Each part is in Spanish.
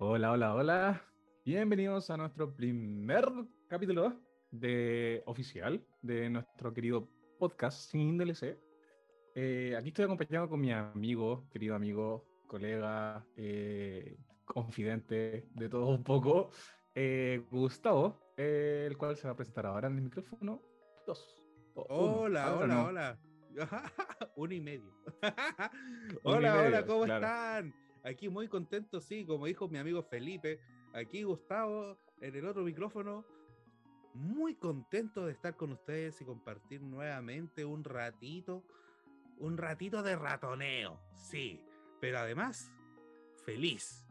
Hola, hola, hola. Bienvenidos a nuestro primer capítulo de oficial de nuestro querido podcast sin DLC. Eh, aquí estoy acompañado con mi amigo, querido amigo, colega, eh, confidente de todo un poco, eh, Gustavo, el cual se va a presentar ahora en el micrófono. Dos. o. Hola, hola, no. hola. Uno y medio. Uno y hola, medio, hola, ¿cómo claro. están? Aquí muy contento, sí, como dijo mi amigo Felipe. Aquí Gustavo, en el otro micrófono. Muy contento de estar con ustedes y compartir nuevamente un ratito, un ratito de ratoneo, sí, pero además feliz.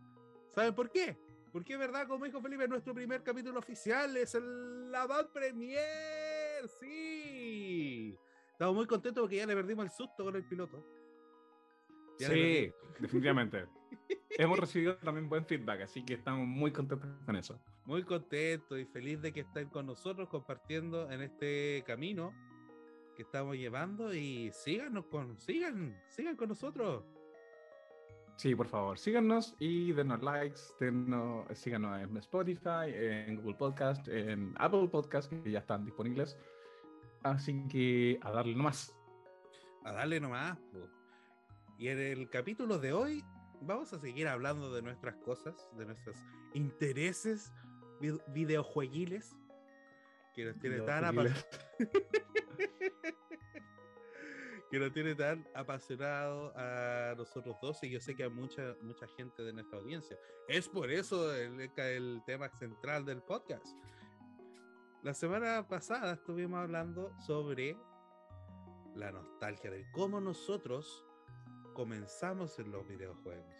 ¿Saben por qué? Porque es verdad, como dijo Felipe, nuestro primer capítulo oficial es el Bad Premier, sí. Estamos muy contentos porque ya le perdimos el susto con el piloto. Ya Sí, definitivamente. Hemos recibido también buen feedback, así que estamos muy contentos con eso. Muy contento y feliz de que estén con nosotros compartiendo en este camino que estamos llevando y síganos con, sigan, sigan con nosotros. Sí, por favor, síganos y denos likes, denos, síganos en Spotify, en Google Podcast, en Apple Podcast, que ya están disponibles. Así que a darle nomás. A darle nomás. Y en el capítulo de hoy vamos a seguir hablando de nuestras cosas, de nuestros intereses vid- videojueguiles que nos tiene tan que nos tiene tan apasionado a nosotros dos y yo sé que a mucha mucha gente de nuestra audiencia. Es por eso el, el tema central del podcast. La semana pasada estuvimos hablando sobre la nostalgia de cómo nosotros comenzamos en los videojuegos.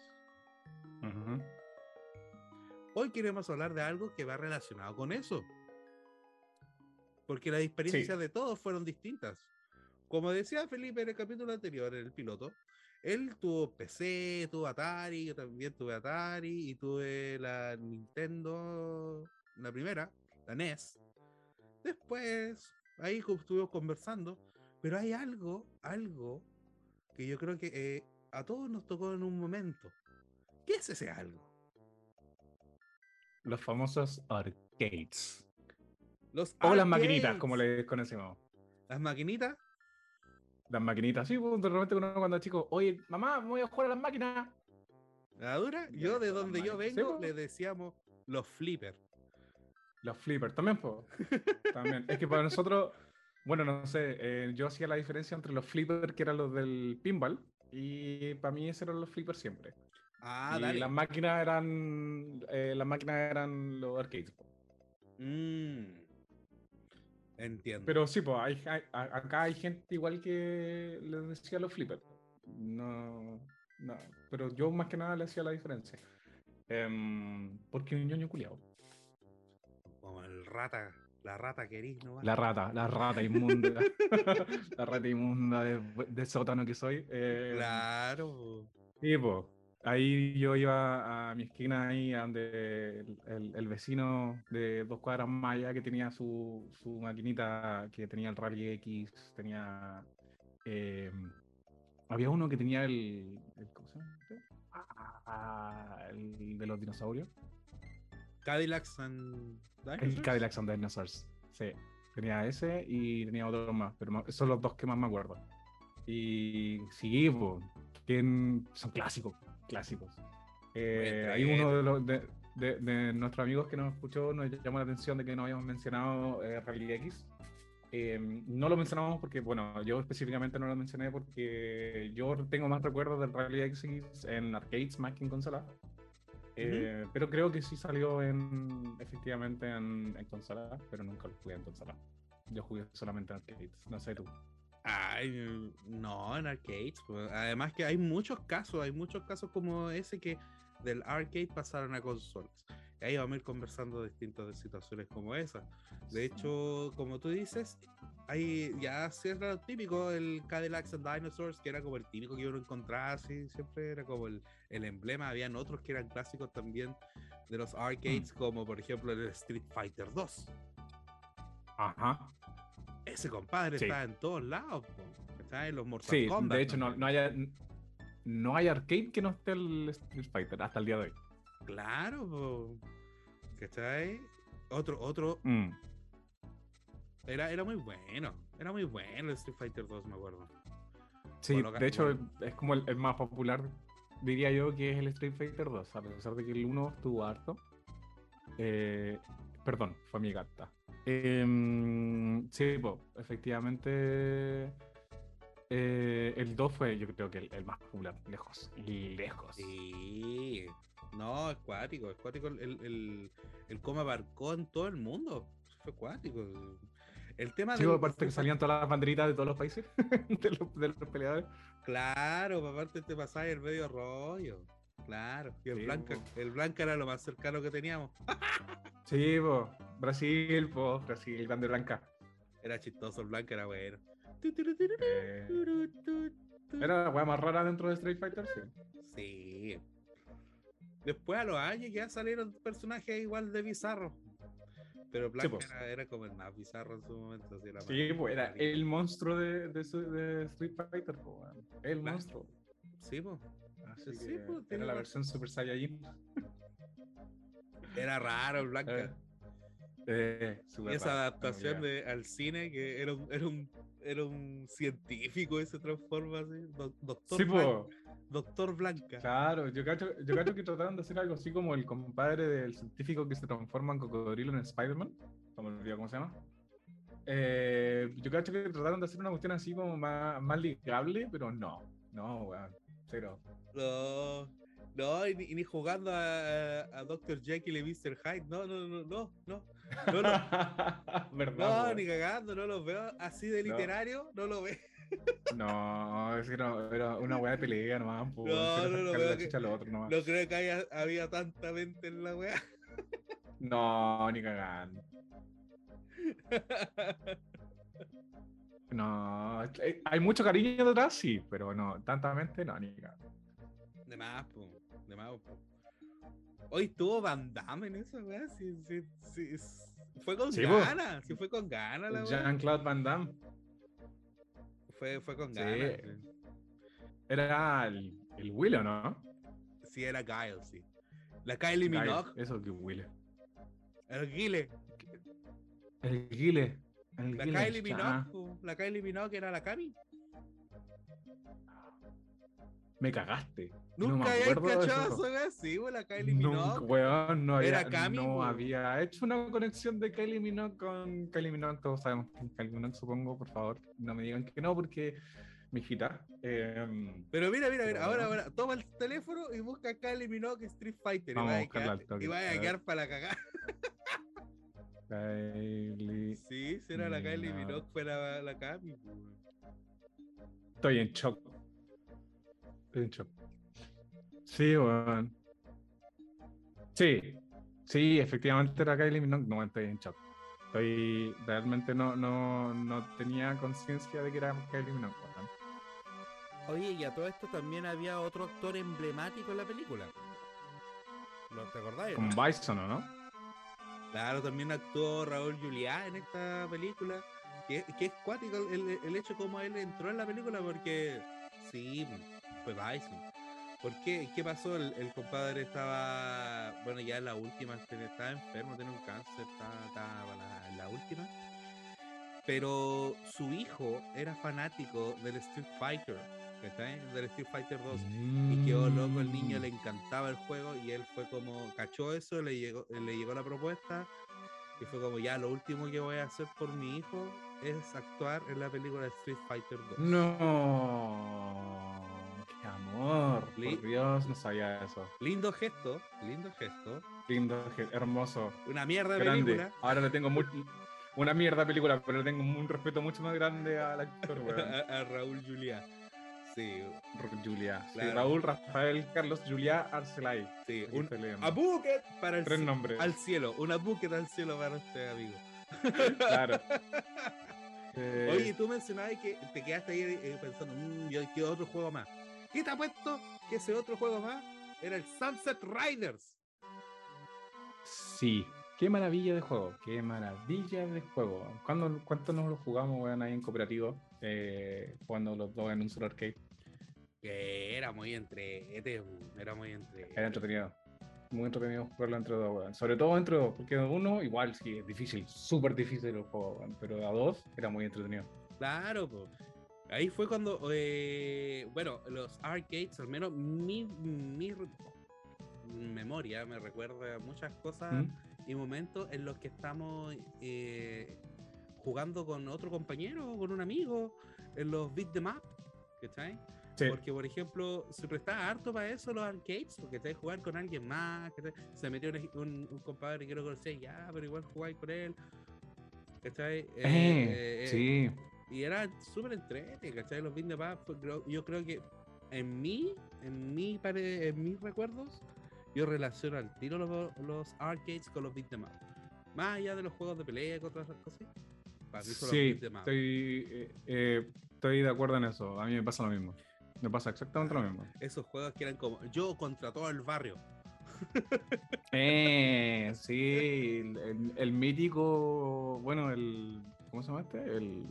Hoy queremos hablar de algo que va relacionado con eso. Porque las experiencias de todos fueron distintas. Como decía Felipe en el capítulo anterior, en el piloto, él tuvo PC, tuvo Atari, yo también tuve Atari y tuve la Nintendo, la primera, la NES. Después, ahí estuvimos conversando, pero hay algo, algo que yo creo que eh, a todos nos tocó en un momento. ¿Qué es ese algo? Los famosos arcades. Los O las maquinitas, como les conocemos. Las maquinitas. Las maquinitas, sí, pues, de repente uno cuando es chico, oye, mamá, voy a jugar a las máquinas. La dura, yo de donde yo máquinas. Sí, vengo po. le decíamos los flippers. Los flippers también, pues. También. Es que para nosotros, bueno, no sé, eh, yo hacía la diferencia entre los flippers, que eran los del pinball, y para mí esos eran los flippers siempre. Ah, y dale. las máquinas eran, eh, las máquinas eran los arcades. Mm. Entiendo. Pero sí, pues, hay, hay- acá hay gente igual que les decía los flippers. No, no, pero yo más que nada le hacía la diferencia. Em, porque un ñoño culiado. Como el rata, la rata querís, ¿no? La rata, la rata inmunda. la rata inmunda de, de sótano que soy. eh, Claro. Sí, pues. Ahí yo iba a mi esquina ahí donde el, el- el vecino de dos cuadras más allá que tenía su, su maquinita que tenía el Rally X, tenía eh, había uno que tenía el, el- ¿cómo se llama? este? Ah, el de los dinosaurios. Cadillacs and El Dinosaurs. Cadillac and Dinosaurs. Sí. Tenía ese y tenía otro más, pero son los dos que más me acuerdo. Y sí, po, que en- son clásicos, clásicos. Eh, hay uno de, los, de, de- de nuestros amigos que nos escuchó, nos llamó la atención de que no habíamos mencionado eh, Rally X. Eh, no lo mencionamos porque, bueno, yo específicamente no lo mencioné porque yo tengo más recuerdos del Rally X en arcades más que en consola. Eh, Pero creo que sí salió en efectivamente en, en consola, pero nunca lo jugué en consola. Yo jugué solamente en arcades, no sé tú. Ay, no, en arcades. pues. Además que hay muchos casos, hay muchos casos como ese que del arcade pasaron a consolas. Y ahí vamos a ir conversando de distintas situaciones como esa. De hecho, como tú dices, hay ya sí era lo típico el Cadillacs and Dinosaurs, que era como el típico que uno encontraba así, siempre era como el, el emblema. Habían otros que eran clásicos también de los arcades, como por ejemplo el Street Fighter 2. Ajá. Ese compadre Sí. está en todos lados, po, ¿cachai? En los Mortal Sí, Kombat. de hecho no, no hay, no hay arcade que no esté el Street Fighter hasta el día de hoy. Claro, po. ¿cachai? Otro, otro, Mm. era, era muy bueno, era muy bueno el Street Fighter 2, me acuerdo. Sí, de hecho es como el, el más popular, diría yo, que es el Street Fighter 2, a pesar de que el 1 estuvo harto. Eh, perdón, fue mi gata. Em, sí, po, efectivamente eh, el 2 fue yo creo que el, más popular, lejos, lejos. Sí. No, es cuático, el, el, el cómo abarcó en todo el mundo. Fue cuático. El tema Sí, del- aparte que salían todas las banderitas de todos los países, de, los, de los peleadores. Claro, pa' aparte te pasaba el medio rollo. Claro. Y el Sí, Blanca, po. el Blanca era lo más cercano que teníamos. Sí, po, Brasil, po, Brasil, grande blanca. Era chistoso, el Blanca era bueno. Eh, era la weá más rara dentro de Street Fighter, sí. Sí. Después a los años ya salieron personajes igual de bizarros. Pero Blanca pues. era, era como el más bizarro en su momento. así, era Sí, pues era el monstruo de, de, su- de Street Fighter, po, weón. el monstruo. Sí, pues. Así Sí, que pues, era la versión Super Saiyajin. Era raro el Blanca. Eh, eh, y esa raro, adaptación de, al cine que era un, era un, era un científico y se transforma así. doc- Doctor, Sí, po, Doctor Blanca. claro, yo cacho, yo cacho que trataron de hacer algo así como el compadre del científico que se transforma en cocodrilo en Spider-Man. No me olvidé cómo se llama. Eh, yo cacho que trataron de hacer una cuestión así como más, más ligable, pero no, no, weón, cero. No, no, y ni, y ni jugando a, a Dr. Jekyll y Mr. Hyde. No, no, no, no, no. No, lo- ¿Verdad? no, ni cagando, no los veo así de No. literario, no lo veo. No, es que no, era una weá de pelea nomás. po, No, no veo la que- otro nomás. No creo que haya, había tanta mente en la wea. No, ni cagando. No, eh, hay mucho cariño detrás, sí, pero no, tantamente no, ni cagando. De más, de más. Hoy estuvo Van Damme en esa wea, sí, sí, sí, fue con Sí, ganas, sí fue con ganas la. Jean-Claude Van Damme Fue, fue con Sí. ganas. era el, el Willow, ¿no? Sí. Era Guile, sí. La Kylie Minogue, Eso que Willow. el Guile. El Guile. El La Guile, Kylie. Minogue, la Kylie Minogue era la Cami. Me cagaste. No Nunca había de cachado eso. esa wea, sí, po, la Kylie Minogue. weón, no había, Era Cami, no po. había hecho una conexión de Kylie Minogue con Kylie Minogue. Todos sabemos que Kylie Minogue, supongo, por favor. No me digan que no, porque mi hijita. em, Pero mira, mira, mira, ahora, ahora, toma el teléfono y busca Kylie Minogue Street Fighter. Vamos y a va a quedar, y a a para la cagada. Kylie. Sí, si era la Kylie Minogue. Fue la, la Cami. po. Estoy en shock. Shock. Sí, weón. Sí, sí, efectivamente era Kylie Minogue. No, estoy en shock. Estoy. Realmente no, no, no tenía conciencia de que era Kylie Minogue. weón. Oye, y a todo esto también había otro actor emblemático en la película. ¿Lo te acordáis? Con no? Bison, ¿o ¿no? Claro, también actuó Raúl Juliá en esta película. Que, que es cuático el, el- el hecho como él entró en la película porque sí, fue Bison. ¿Por qué? ¿Qué pasó? El, compadre estaba, bueno, ya en la última, estaba enfermo, tenía un cáncer, estaba, estaba la- última. Pero su hijo era fanático del Street Fighter, ¿cachai? Del Street Fighter 2 y quedó loco, el niño le encantaba el juego y él fue como, cachó eso, le llegó, le llegó la propuesta y fue como, ya, lo último que voy a hacer por mi hijo es actuar en la película Street Fighter 2. No, amor. Por Dios, no sabía eso. Lindo gesto, lindo gesto. Lindo, ge- hermoso, Una mierda de grande. película. Ahora le tengo mu- una mierda película, pero le tengo un respeto mucho más grande al actor, weón. A, a Raúl Juliá. Sí, Ra- Julia. Sí, Claro. Raúl, Rafael, Carlos, Julia, Arcelay. sí. Un a bucket para el Tres nombres. al cielo. Una bucket al cielo para usted, amigo. Claro. Eh, Oye, tú mencionabas que te quedaste ahí eh, pensando, "Mm, yo quiero otro juego más. ¿Qué te ha puesto que ese otro juego más era el Sunset Riders? Sí. Qué maravilla de juego. Qué maravilla de juego. ¿Cuándo, ¿Cuánto nos lo jugamos, weón, ahí en cooperativo? Eh, jugando los dos en un solo arcade. Que era muy entre, era muy entre. Era entretenido. muy entretenido jugarlo entre dos, weón. Sobre todo entre dos, porque uno igual sí es difícil, súper difícil el juego, weón, pero a dos era muy entretenido. Claro, pues. Ahí fue cuando, eh, bueno, los arcades, al menos mi, mi memoria me recuerda muchas cosas ¿Mm? y momentos en los que estamos eh, jugando con otro compañero con un amigo en los beat the map, ¿cachai? Sí, Porque, por ejemplo, se prestaba harto para eso los arcades, porque te jugar con alguien más, ¿cachai? se metió un, un, un compadre que no conocía, ya, pero igual jugáis con él, ¿cachai? Eh, sí. Y era súper entrete, ¿cachai? Los Beat yo creo que en mí, en pare- en mis recuerdos, yo relaciono al tiro los, los arcades con los Beat 'em Up. Más allá de los juegos de pelea y otras cosas. Para mí son los Sí, Beat 'em Up. estoy, eh, eh, estoy de acuerdo en eso. A mí me pasa lo mismo. Me pasa exactamente lo mismo. Esos juegos que eran como yo contra todo el barrio. Eh, sí, el, el- el mítico, bueno, el, ¿cómo se llama este? El,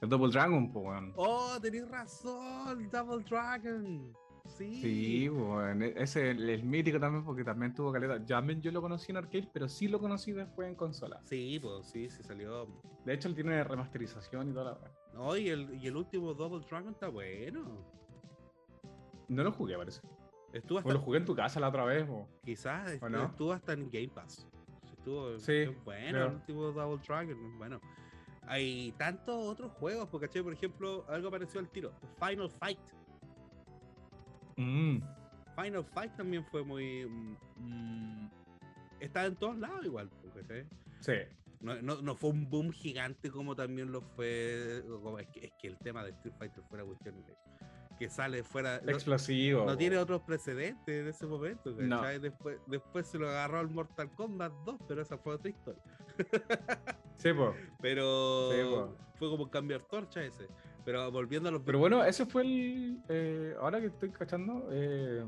el Double Dragon, pues, weón. Oh, tenéis razón, Double Dragon. Sí. Sí, weón, e- ese el, el mítico también, porque también tuvo caleta. También yo lo conocí en arcade, pero sí lo conocí después en consola. Sí, pues sí, sí salió. De hecho, él tiene remasterización y toda la. No, y el, y el último Double Dragon está bueno. No lo jugué, parece. Estuvo O hasta, lo jugué en tu casa la otra vez, quizás no? estuvo hasta en Game Pass. Estuvo Sí, bueno creo. el último Double Dragon. es Bueno, hay tantos otros juegos, porque ¿cachai? por ejemplo, algo parecido al tiro. Final Fight. Mm, Final Fight también fue muy. mm, está en todos lados igual, ¿cachai? sí. No, no, no fue un boom gigante como también lo fue. como- es, que, es que el tema de Street Fighter fue una cuestión de- que sale fuera. no- Explosivo. No po. tiene otros precedentes en ese momento, No. Después, después se lo agarró al Mortal Kombat 2, pero esa fue otra historia. Sí, po. Pero Sí, po. fue como cambiar torcha ese. Pero volviendo a los. Pero bueno, ese fue el. eh, ahora que estoy cachando, eh,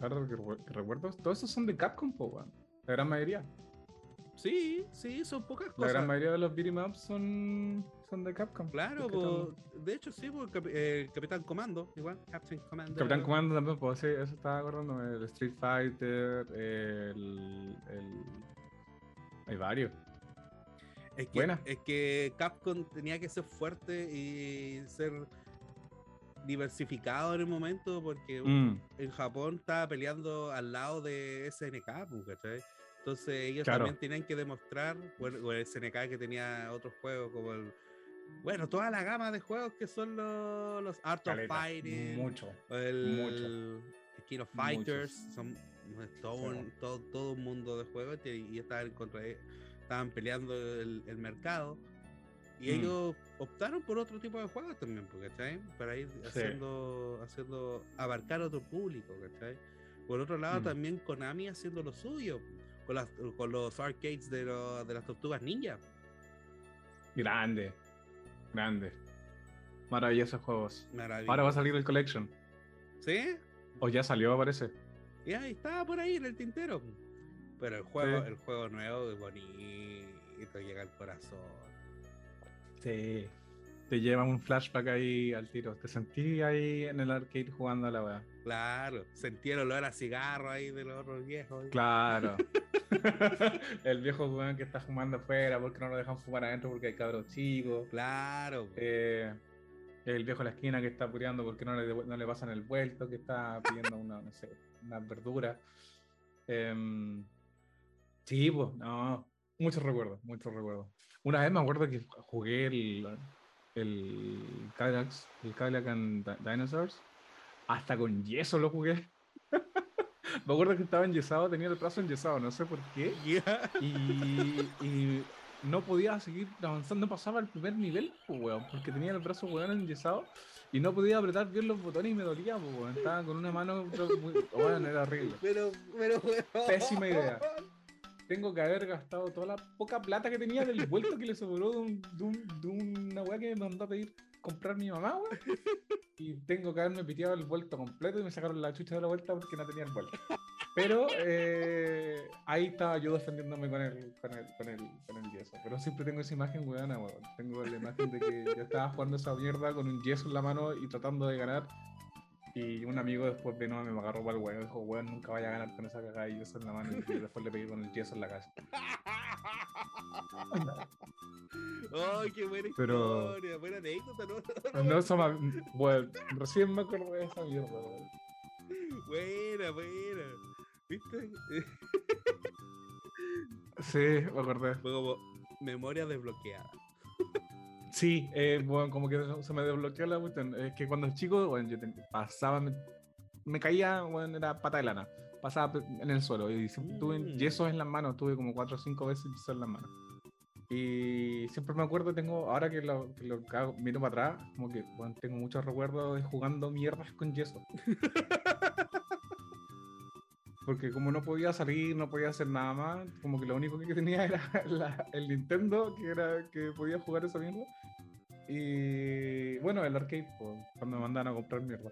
ahora que, recu- que recuerdo, todos esos son de Capcom, po. La gran mayoría. Sí, sí, son pocas La cosas. gran mayoría de los beat'em ups son, son de Capcom. Claro, po, de hecho sí, po, el Capitán Comando, igual, Captain Commando. Capitán Comando también, pues sí, eso estaba acordando. El Street Fighter, el. el hay varios. Es que, Buena. es que Capcom tenía que ser fuerte y ser diversificado en el momento porque Mm, en Japón estaba peleando al lado de SNK, ¿cachai? Entonces ellos Claro. también tenían que demostrar, bueno, o el SNK que tenía otros juegos como el... Bueno, toda la gama de juegos que son los, los Art of Fighting, Mucho. el, mucho. el King of Muchos. Fighters, son todo, Sí. un, todo, todo un mundo de juegos y, y estaban, contra, estaban peleando el, el mercado. Y Mm. ellos optaron por otro tipo de juegos también, ¿cachai? Para ir haciendo, haciendo, abarcar otro público, ¿cachai? Por otro lado, Mm. también Konami haciendo lo suyo, con, las, con los arcades de, lo- de las tortugas ninja. Grande. Grande. Maravillosos juegos. Maravilloso. Ahora va a salir el collection. ¿Sí? O ya salió, parece. Y ahí estaba por ahí en el tintero. Pero el juego, Sí. el juego nuevo es bonito, llega al corazón. Sí. Te lleva un flashback ahí al tiro. Te sentí ahí en el arcade jugando a la weá. Claro, sentí el olor a cigarro ahí de los otros viejos. Claro. el viejo weón que está fumando afuera porque no lo dejan fumar adentro porque hay cabros chicos. Claro. Eh, el viejo de la esquina que está apureando porque no le, no le pasan el vuelto, que está pidiendo una, no sé, una verdura. Em, sí, pues, no. Muchos recuerdos, muchos recuerdos. Una vez me acuerdo que jugué el, el Cadillac, el Cadillac and Di- Dinosaurs. Hasta con yeso lo jugué. me acuerdo que estaba enyesado, tenía el brazo enyesado, no sé por qué. Y, y no podía seguir avanzando, no pasaba el primer nivel, pues, weón, porque tenía el brazo weón enyesado y no podía apretar bien los botones y me dolía, pues, weón. Estaba con una mano, muy, weón, era horrible. Pero, pero, weón. Pésima idea. Tengo que haber gastado toda la poca plata que tenía del vuelto que le sobró de, un- de un- de una weá que me mandó a pedir comprar mi mamá, weón. Y tengo que haberme piteado el vuelto completo y me sacaron la chucha de la vuelta porque no tenía el vuelto. Pero eh, ahí estaba yo defendiéndome con el, con el, con el, con el yeso. Pero siempre tengo esa imagen, weón, weón. Tengo la imagen de que yo estaba jugando esa mierda con un yeso en la mano y tratando de ganar. Y un amigo después vino, me agarró para el y dijo, weón, nunca vaya a ganar con esa cagada y yeso en la mano. Y después le pegué con el yeso en la casa. ¡Ay, qué buena Pero- historia! Buena anécdota, ¿no? No, eso me- bueno, recién me acordé de esa mierda, weón. Buena, buena. ¿Viste? Sí, me acordé. Fue como memoria desbloqueada. Sí, eh, bueno, como que se me desbloqueó la cuestión. Es que cuando chico, bueno, yo pasaba, me, me caía, bueno, era pata de lana. Pasaba en el suelo y siempre tuve Mm. yesos en las manos, tuve como cuatro o cinco veces yesos en las manos. Y siempre me acuerdo, tengo, ahora que lo, que lo cago- miro para atrás, como que bueno, tengo muchos recuerdos de jugando mierdas con yeso. Porque como no podía salir, no podía hacer nada más, como que lo único que tenía era la- el Nintendo, que era que podía jugar esa mierda. Y bueno, el arcade, pues, cuando me mandaban a comprar mierda.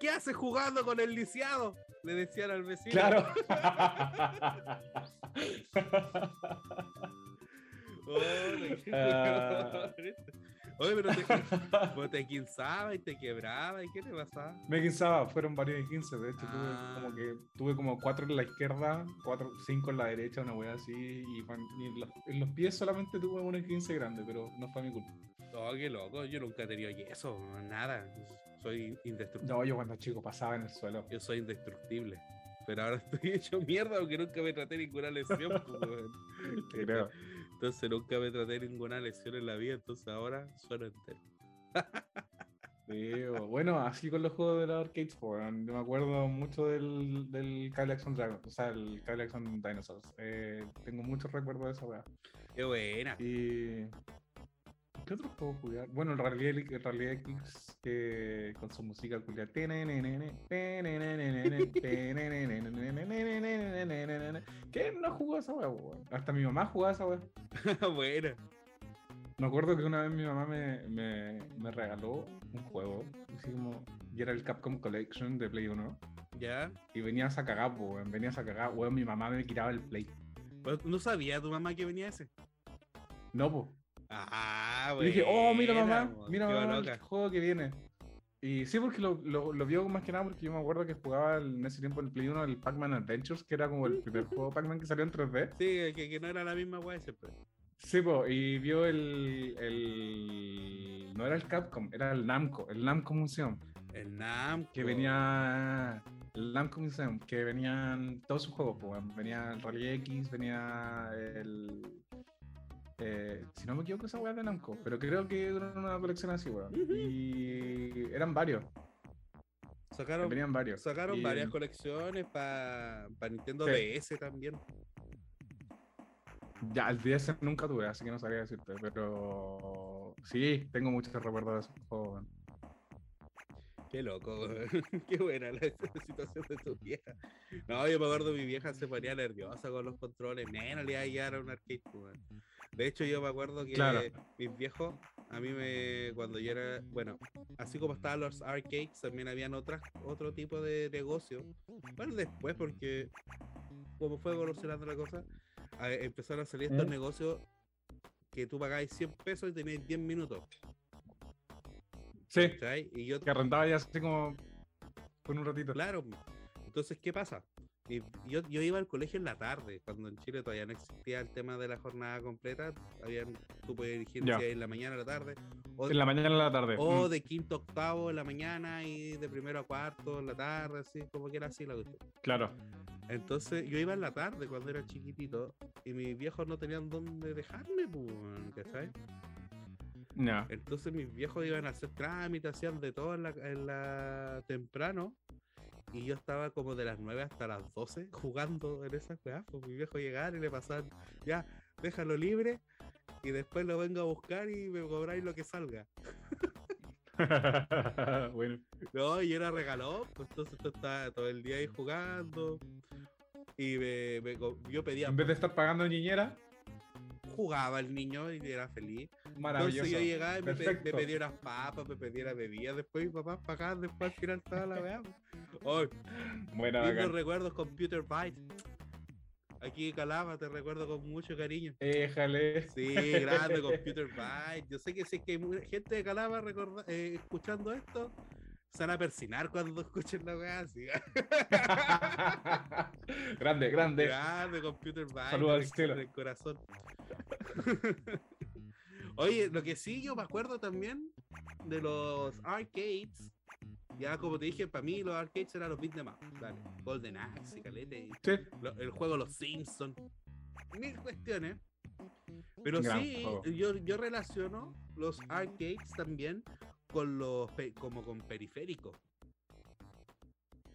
¿Qué haces jugando con el lisiado? Le decían al vecino. Claro. Ah. weón. Oye, pero te, pues te quinzaba y te quebraba. ¿Y qué te pasaba? Me quinzaba, fueron varios de 15, de hecho Ah. tuve como que tuve como cuatro en la izquierda, cuatro, cinco en la derecha, una wea así, y, en, los, en los pies solamente tuve uno de 15 grande, pero no fue mi culpa. Oh, qué loco. Yo nunca he tenido yeso. Nada. Soy indestructible. No, yo cuando chico pasaba en el suelo. Yo soy indestructible. Pero ahora estoy hecho mierda porque nunca me traté ninguna lesión. pues. Creo. Entonces nunca me traté ninguna lesión en la vida. Entonces ahora sueno entero. Sí, bueno, así con los juegos de la pues, weón, yo me acuerdo mucho del, del Action Dragon, o sea, el Action Dinosaurs. Eh, tengo muchos recuerdos de esa weá. Qué buena. Y. ¿Qué otros puedo jugar? Bueno, el Rally, el Rally X que con su música culia. ¿Quién no jugó esa weá, weón? Hasta mi mamá jugaba esa weá. buena. Me acuerdo que una vez mi mamá me, me, me regaló un juego, así como, y era el Capcom Collection de Play 1, ¿Ya? y venías a cagar, po, weón, venías a cagar, weón, mi mamá me quitaba el Play. Pues, ¿No sabía tu mamá que venía ese? No, pues. Ah, Y bueno. dije, oh, mira mamá, mira mamá, el juego que viene. Y sí, porque lo, lo, lo vio más que nada porque yo me acuerdo que jugaba en ese tiempo en el Play 1 el Pac-Man Adventures, que era como el primer juego Pac-Man que salió en 3D. Sí, que, que no era la misma weá siempre. Sí, po, y vio el, el... No era el Capcom, era el Namco, el Namco Museum. El Namco. que venía el Namco Museum, que venían todos sus juegos, pues, venía el Rally X, venía el eh, si no me equivoco esa weá de Namco, pero creo que era una colección así, weón. Y eran varios, Sacaron, venían varios. sacaron Y- varias colecciones para Nintendo Sí. DS también. Ya, el DS nunca tuve, así que no sabría decirte, pero sí, tengo muchos recuerdos de esos juegos. weón. Qué loco. Qué buena la situación de tu vieja. No, yo me acuerdo mi vieja se ponía nerviosa con los controles. Menos le iba a llevar a un arcade, weón. De hecho, yo me acuerdo que Claro. mis viejos, a mí me, cuando yo era, bueno, así como estaban los arcades, también habían otras, otro tipo de negocio. Bueno, después, porque como fue evolucionando la cosa, a- empezaron a salir estos ¿Mm? negocios que tú pagáis 100 pesos y tenéis 10 minutos. Sí, ¿cachai? Y yo que arrendaba ya así como con un ratito. Claro. Entonces, ¿qué pasa? Y Yo, yo iba al colegio en la tarde, cuando en Chile todavía no existía el tema de la jornada completa. Habían, tú elegir si en la mañana o la tarde. O, En la mañana en la tarde. o mm, de quinto a octavo en la mañana y de primero a cuarto en la tarde, así, como que era así la cuestión. Claro. Entonces, yo iba en la tarde cuando era chiquitito y mis viejos no tenían dónde dejarme, pues, Entonces mis viejos iban a hacer trámites, hacían de todo en la, en la- temprano. Y yo estaba como de las 9 hasta las 12 jugando en esas weas. Pues mi viejo llegaba y le pasaban, ya, déjalo libre. Y después lo vengo a buscar y me cobráis lo que salga. bueno. No, y era regalón, pues entonces tú estaba todo el día ahí jugando. Y me, me yo pedía, En vez de estar pagando niñera, jugaba el niño y era feliz. maravilloso. Entonces yo llegaba y me, pe- me pedía unas papas, me pedía la bebida, después mis papás pagaban después al final toda la weá. Lindos bacán. recuerdos Computer Byte. Aquí en Calama te recuerdo con mucho cariño. Éjale. Sí, grande Computer Byte. Yo sé que es que hay gente de Calama eh, escuchando esto, se van a persinar cuando escuchen la weá así. grande, grande. Grande, computer Binder. Saludos al del- corazón. Oye, lo que sí yo me acuerdo también de los arcades. Ya como te dije, para mí los arcades eran los beat de más. Dale. Golden Axe, Calete, Sí, el juego Los Simpsons. Mil cuestiones. Pero Gran sí, yo, yo relaciono los arcades también con los como con periféricos.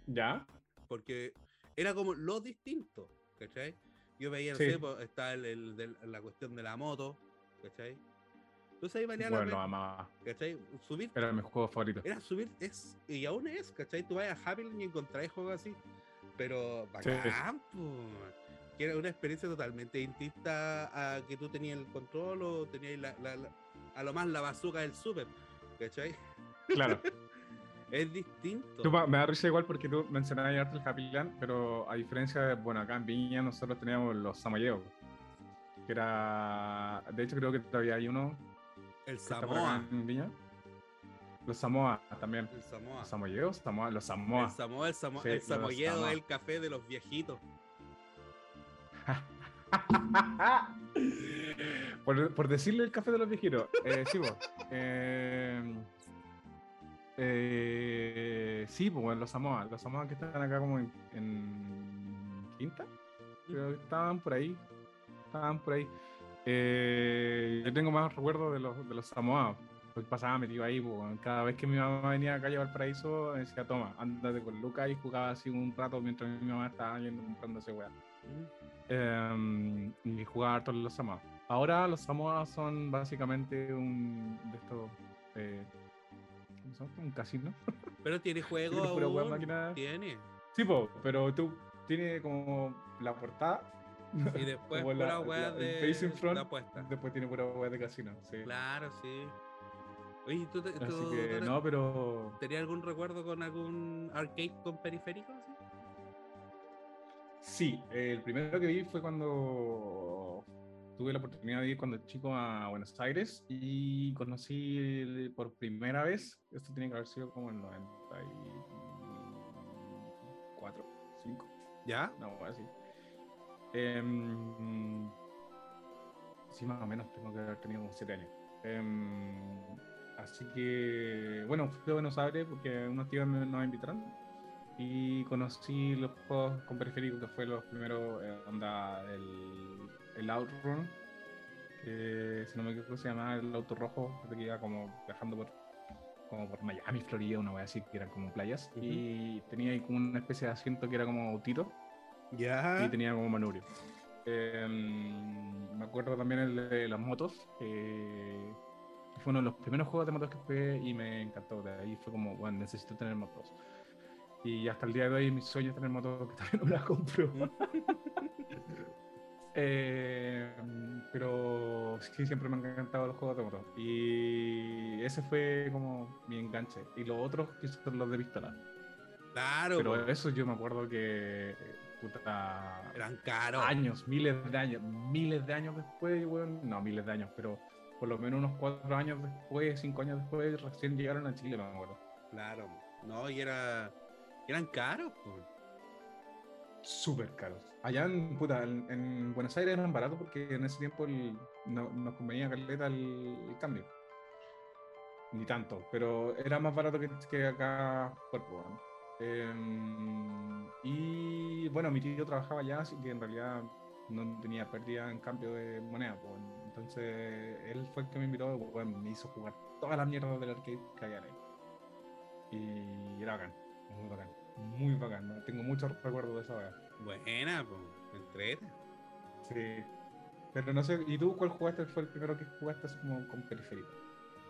ya. porque era como lo distinto, ¿cachai? Yo veía, no Sí. sé, pues, está el, el la cuestión de la moto, ¿cachai? Entonces ahí valía la Bueno, pena, amaba. ¿cachai? Subir, Era mi juego favorito. era subir, es, y aún es, ¿cachai? Tú vas a Happy y encontrás juegos así, pero bacán, po, que era una experiencia totalmente distinta a que tú tenías el control o tenías la, la- la- a lo más la bazooka del super, ¿cachai? Claro. Es distinto. Tú, me da risa igual porque tú mencionabas harto el Happy Land, pero a diferencia de, bueno, acá en Viña nosotros teníamos los Samoyeos. Que era. De hecho, creo que todavía hay uno. el Samoa, en Viña. Los Samoa también. el Samoa. Los Samoyeos, Samoa, los Samoa. El Samoa, el, Samo- Sí, el samoyedo Samoa. es el café de los viejitos. por, por decirle el café de los viejitos. Eh, sí, po. Eh, eh, sí, pues los Samoa. Los Samoa que están acá como en, en Quinta. Creo que estaban por ahí. Estaban por ahí. Eh, yo tengo más recuerdos de los, de los Samoa. Pues pasaba metido ahí, pues, cada vez que mi mamá venía a calle Valparaíso, decía, toma, ándate con Lucas y jugaba así un rato mientras mi mamá estaba yendo comprando ese weá. Eh, y jugaba harto los Samoa. Ahora los Samoa son básicamente un de estos. Eh, ¿Cómo se llama? Un casino. Pero tiene juego Tiene aún, máquina. Tiene. Sí, po, pero tú tienes como la portada. Y después pura la- la- de, front, de apuesta. Después tiene pura wea de casino. Sí. Claro, sí. Oye, ¿y ¿tú, te- Así tú- que tú- no, pero. tenías algún recuerdo con algún arcade con periféricos? Sí, el primero que vi fue cuando tuve la oportunidad de ir cuando chico a Buenos Aires y conocí por primera vez, esto tiene que haber sido como en 94, 5, ¿Ya? no, así. Em, sí, más o menos tengo que haber tenido como 7 años. Em, así que, bueno, fui a Buenos Aires porque unos tíos me- nos invitaron y conocí los juegos con periférico que fue los primeros, eh, onda, el, el Outrun, que si no me equivoco se llamaba el auto rojo, que iba como viajando por, como por Miami, Florida, una vez así, que eran como playas, y tenía ahí como una especie de asiento que era como autito, Ya. y tenía como manubrio. Em, me acuerdo también el de las motos, que fue uno de los primeros juegos de motos que jugué y me encantó. De ahí fue como, bueno, necesito tener motos. Y hasta el día de hoy mi sueño es tener motos que todavía no las compro. Eh, pero sí, siempre me han encantado los juegos de motos. Y ese fue como mi enganche. Y los otros que son los de pistola. Claro, Pero po. eso yo me acuerdo que, puta, eran caros. años, miles de años, miles de años después, weón, no miles de años, pero por lo menos unos cuatro años después, cinco años después, recién llegaron a Chile, me acuerdo. Claro. No, y era. Eran caros, po. Súper caros. Allá en, puta, en, en Buenos Aires eran baratos porque en ese tiempo no- nos convenía caleta el, el cambio. Ni tanto, pero era más barato que, que acá, cuerpo. Em, y bueno, mi tío trabajaba allá, así que en realidad no tenía pérdida en cambio de moneda. Entonces él fue el que me invitó, bueno, me hizo jugar todas las mierdas del arcade que había ahí. Y era bacán, muy bacán, muy bacán. ¿no? Tengo muchos recuerdos de esa wea. Buena, po. Entrete. Sí. Pero no sé, ¿y tú cuál jugaste? ¿Fue el primero que jugaste así como con periférico?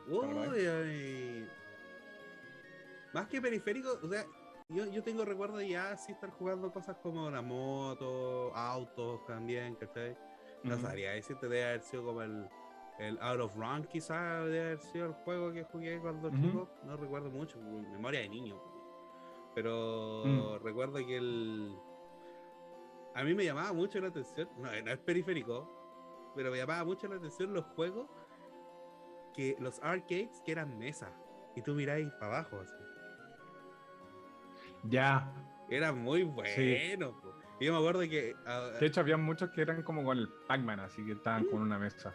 Uy, ay. Más que periférico, o sea, yo, yo tengo recuerdo ya sí estar jugando cosas como la moto, autos también, ¿cachai? No Ujú. sabría decirte, debe haber sido como el, el Out of Run, quizás debe haber sido el juego que jugué cuando Ujú. chico. No recuerdo mucho, memoria de niño. Pero Mm. recuerdo que el. A mí me llamaba mucho la atención, no, no es periférico, pero me llamaba mucho la atención los juegos que los arcades que eran mesas y tú miráis para abajo así. Ya. Era muy bueno. Y yo me acuerdo que ah, De hecho, había muchos que eran como con el Pac-Man, así que estaban con una mesa.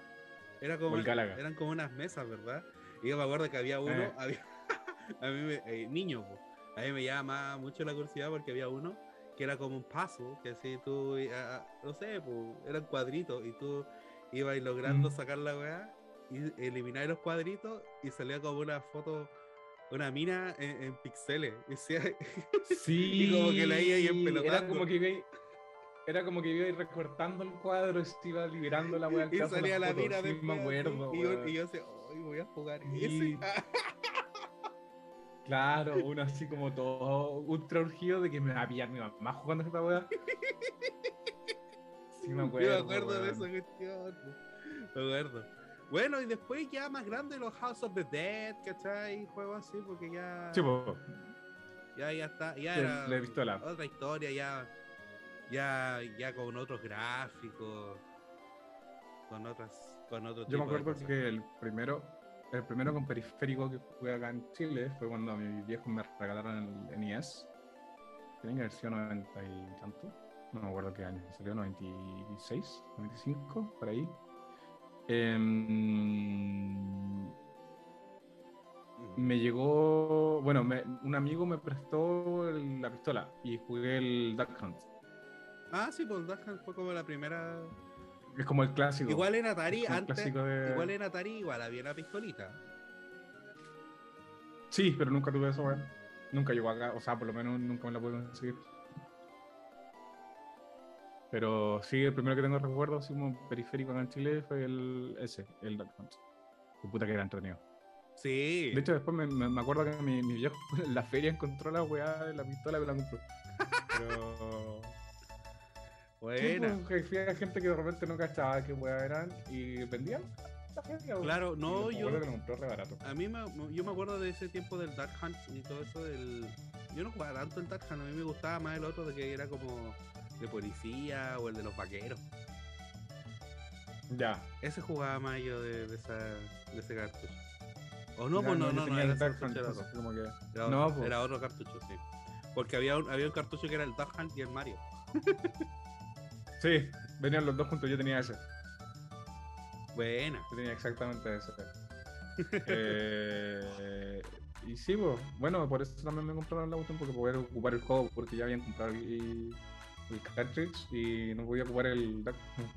era como, o el Galaga. eran como unas mesas, ¿verdad? Y yo me acuerdo que había uno, Eh. había, a mí me, eh, niño, po. A mí me llama mucho la curiosidad porque había uno que era como un puzzle, que así tú, ah, no sé, po, eran cuadritos y tú ibas logrando Mm. sacar la weá y eliminar los cuadritos y salía como una foto, una mina en, en pixeles. Y Sí. como que la iba ahí Era como que era como que iba recortando el cuadro y se iba liberando la weá. y salía la mina sí, me así, acuerdo. y, yo, y yo decía, "Ay, voy a jugar Y- ese. Claro, uno así como todo ultra urgido de que me va a pillar mi mamá jugando esta weá. Sí, me acuerdo. Yo me acuerdo de weón. esa cuestión. Me acuerdo. Bueno, y después ya más grande los House of the Dead, ¿cachai? Juegos así, porque ya. Sí, po. Ya, ya está. Ya Sí, era la otra historia, ya. Ya, ya con otros gráficos. Con otras. Con otro Yo me de acuerdo que el primero, el primero con periférico que jugué acá en Chile fue cuando mis viejos me regalaron el NES. Tienen que haber sido 90 y tanto. No me acuerdo qué año. Salió 96, 95, por ahí. Em, me llegó, bueno, me- un amigo me prestó la pistola y jugué el Duck Hunt. Ah, sí, pues Duck Hunt fue como la primera. Es como el clásico. Igual en Atari, antes. de- Igual en Atari, igual había una pistolita. Sí, pero nunca tuve eso, weón. Nunca llegó acá, o sea, por lo menos nunca me la pude conseguir. Pero sí, el primero que tengo recuerdo, así como periférico acá en Chile, fue el ese, el Duck Hunt. Qué puta que era entretenido. Sí. De hecho, después me, acuerdo que mi, mi viejo en la feria encontró la weá de la pistola me la compró. Pero. Buena. Sí, pues, gente que de repente no cachaba qué weá eran y vendían. weón. Claro, no, yo-. A mí me, yo me acuerdo de ese tiempo del Dark Hunt y todo eso del... Yo no jugaba tanto el Dark Hunt, a mí me gustaba más el otro de que era como de policía o el de los vaqueros. Ya. Ese jugaba más yo de, de, esa, de ese cartucho. O no, Ya, pues no, no, no, era el Dark Hunt, era otro. como que- Era No, otro, pues. era otro cartucho, sí. Porque había un, había un cartucho que era el Dark Hunt y el Mario. Sí, venían los dos juntos, yo tenía ese. Buena. Yo tenía exactamente ese. Eh, y sí, pues, bueno, por eso también me compraron la cuestión, porque poder ocupar el juego, porque ya habían comprado el, el cartridge y no podía ocupar el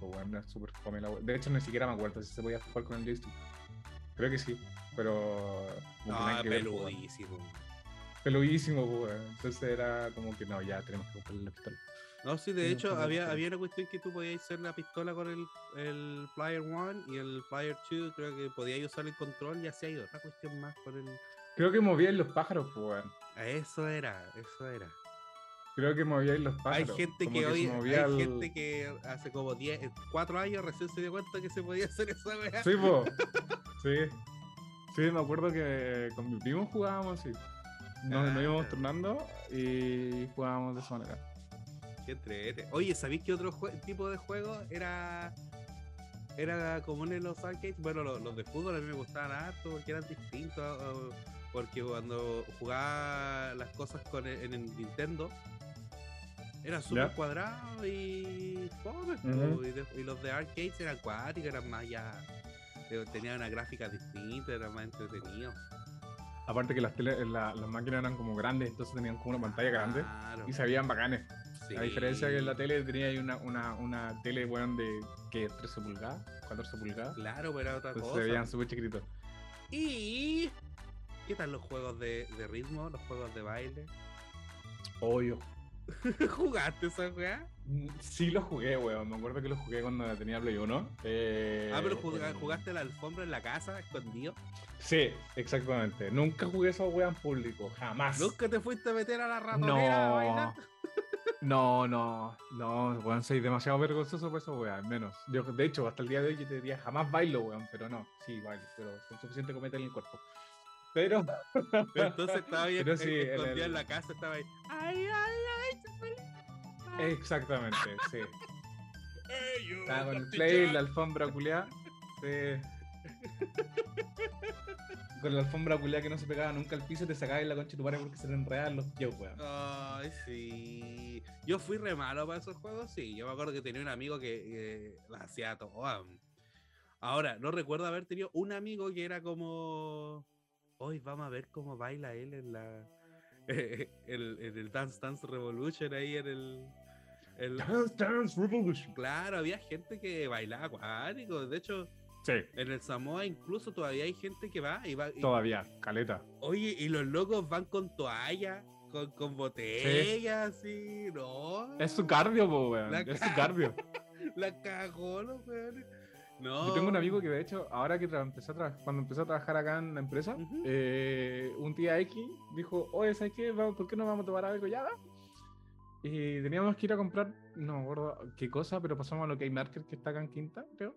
bueno, wea. De hecho, ni siquiera me acuerdo si se podía jugar con el joystick. Creo que sí, pero. Ah, ver, peludísimo. Peludísimo, pues. Entonces era como que no, ya tenemos que comprarle la pistola. No, sí, de hecho, había, que- había una cuestión que tú podías hacer la pistola con el, el Player 1 y el Player 2, creo que podías usar el control y así hay otra cuestión más con el... Creo que movían los pájaros, pues, weón. Eso era, eso era. Creo que movían los Hay pájaros. gente como que hoy, hay gente que hace como 10, 4 años recién se dio cuenta que se podía hacer esa weá. Sí, po. Sí. Sí, me acuerdo que con mi primo jugábamos así. Nos, nos íbamos Ah. turnando y jugábamos de esa manera. Qué entrete. Oye, ¿sabéis qué otro tipo de juego era era común en los arcades? Bueno, los, los de fútbol a mí me gustaban harto porque eran distintos. o- Porque cuando jugaba las cosas con el- en el Nintendo era súper Ya. cuadrado y fome, po, Ujú. y, de- y los de arcades eran acuáticos, eran más ya. Tenían una gráfica distinta, eran más entretenidos. Aparte que las, tele, la- las máquinas eran como grandes, entonces tenían como una pantalla grande Claro, y se veían bacanes. Sí. A diferencia que en la tele tenía ahí una, una, una tele, weón, de que 13 pulgadas, 14 pulgadas. Claro, pero era otra Entonces cosa. se veían súper chiquititos. Y. ¿Qué tal los juegos de, de ritmo, los juegos de baile? Obvio. ¿Jugaste esa weá? Mm, Sí lo jugué, weón. Me acuerdo que lo jugué cuando tenía Play 1. Eh, ah, pero juga- en- jugaste la alfombra en la casa, escondido. Sí, exactamente. Nunca jugué esa weá en público, jamás. ¿Nunca te fuiste a meter a la ratonera a bailar? No, no, no, weón, soy demasiado vergonzoso por eso, weón, al menos. Yo, de hecho, hasta el día de hoy yo te diría jamás bailo, weón, pero no, sí, bailo, pero con suficiente cometa en el cuerpo. Pero, Entonces estaba ahí Pero sí, en en, el- la casa, estaba ahí. ¡Ay, ay, ay! exactamente, sí. ¡Ey, yo, Estaba con el play, la alfombra culiada. Sí. con la alfombra culiada que no se pegaba nunca al piso, te sacabas la concha de tu porque se le enredaban los pies, weón. Ay, sí. Yo fui re malo para esos juegos, sí. Yo me acuerdo que tenía un amigo que, las hacía todas. Ahora, no recuerdo haber tenido un amigo que era como. Hoy vamos a ver cómo baila él en la. el, en el Dance Dance Revolution ahí en el. el- Dance Dance Revolution. Claro, había gente que bailaba acuático. De hecho, Sí, en el Samoa incluso todavía hay gente que va y va. y- todavía, caleta. Oye, y los locos van con toalla, con, con botellas, así, no. Es su cardio, po, weón. La Es su ca- cardio. La cagó, los weones. No. Yo tengo un amigo que de hecho, ahora que empecé a cuando empecé a trabajar acá en la empresa, eh, un día X dijo, oye, ¿sabes qué? ¿Por qué no vamos a tomar algo ya? va?". Y teníamos que ir a comprar, no me acuerdo qué cosa, pero pasamos a lo que hay market que está acá en Quinta, creo.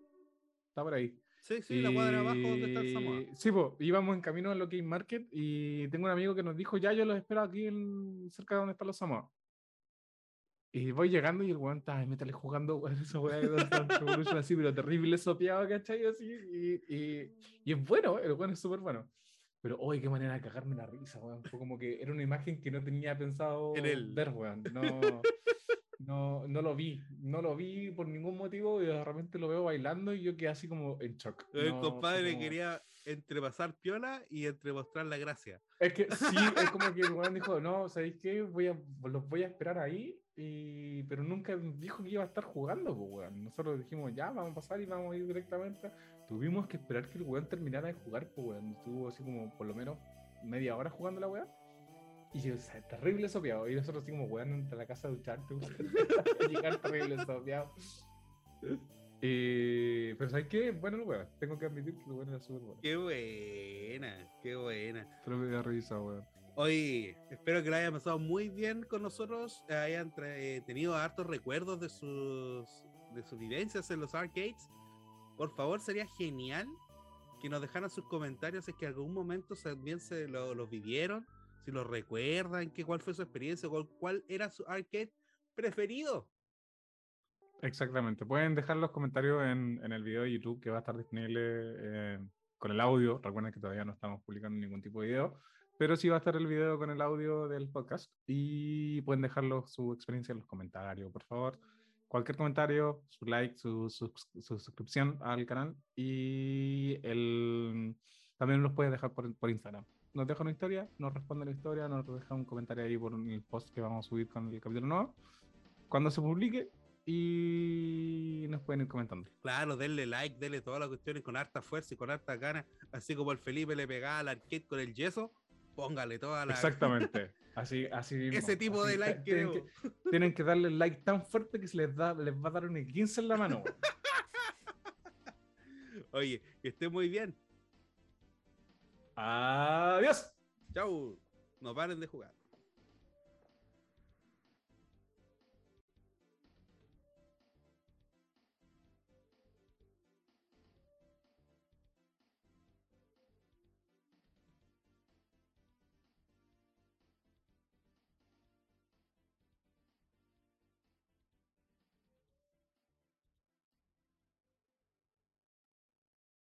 Está por ahí. Sí, sí, la cuadra abajo donde está el Samoa. Y- Sí, pues, íbamos en camino a lo que hay market y tengo un amigo que nos dijo, ya yo los espero aquí en, cerca de donde están los Samoa. Y voy llegando y el weón está, métale jugando, weón, esa weá de así, pero terrible sopeado, ¿cachai? Así, y, y, y es bueno, el weón es súper bueno. Pero, hoy qué manera de cagarme la risa, weón. Fue como que era una imagen que no tenía pensado En él. ver, weón. No, no, no lo vi, no lo vi por ningún motivo y de repente lo veo bailando y yo quedé así como en shock. El No, fue compadre como- quería entre pasar piola y entre mostrar la gracia. Es que sí, es como que el weón dijo, no, ¿sabéis qué? Voy a, los voy a esperar ahí, y... pero nunca dijo que iba a estar jugando, pues, weón. Nosotros dijimos, ya, vamos a pasar y vamos a ir directamente. Tuvimos que esperar que el weón terminara de jugar, pues, weón. Estuvo así como por lo menos media hora jugando la weá. Y yo, o sea, terrible sopeado. Y nosotros así como, weón, entre la casa a ducharte, weón. Llegar terrible sopeado. Eh, pero ¿sabes qué? Bueno, weón. Tengo que admitir que el weón era súper bueno. Qué buena, qué buena. Pero me da risa, weón. Oye, espero que lo hayan pasado muy bien con nosotros, hayan eh, tenido hartos recuerdos de sus, de sus vivencias en los arcades. Por favor, sería genial que nos dejaran sus comentarios es que algún momento también se lo, los vivieron, si lo recuerdan, que, cuál fue su experiencia, cuál, cuál era su arcade preferido. Exactamente. Pueden dejar los comentarios en, en el video de YouTube que va a estar disponible eh, con el audio. Recuerden que todavía no estamos publicando ningún tipo de video, pero sí va a estar el video con el audio del podcast y pueden dejarlo su experiencia en los comentarios, por favor. Cualquier comentario, su like, su, su- su suscripción al canal y el, también los puedes dejar por, por Instagram. Nos deja una historia, nos responde la historia, nos deja un comentario ahí por el post que vamos a subir con el capítulo nuevo. Cuando se publique, y nos pueden ir comentando. Claro, denle like, denle todas las cuestiones con harta fuerza y con harta ganas, así como el Felipe le pegaba al arcade con el yeso, póngale toda la... Exactamente. Así, así mismo. Ese tipo Así de like tienen creo. que, tienen que darle like tan fuerte que se les, da, les va a dar un 15 en la mano. Oye, que esté muy bien. Adiós. Chau. No paren de jugar.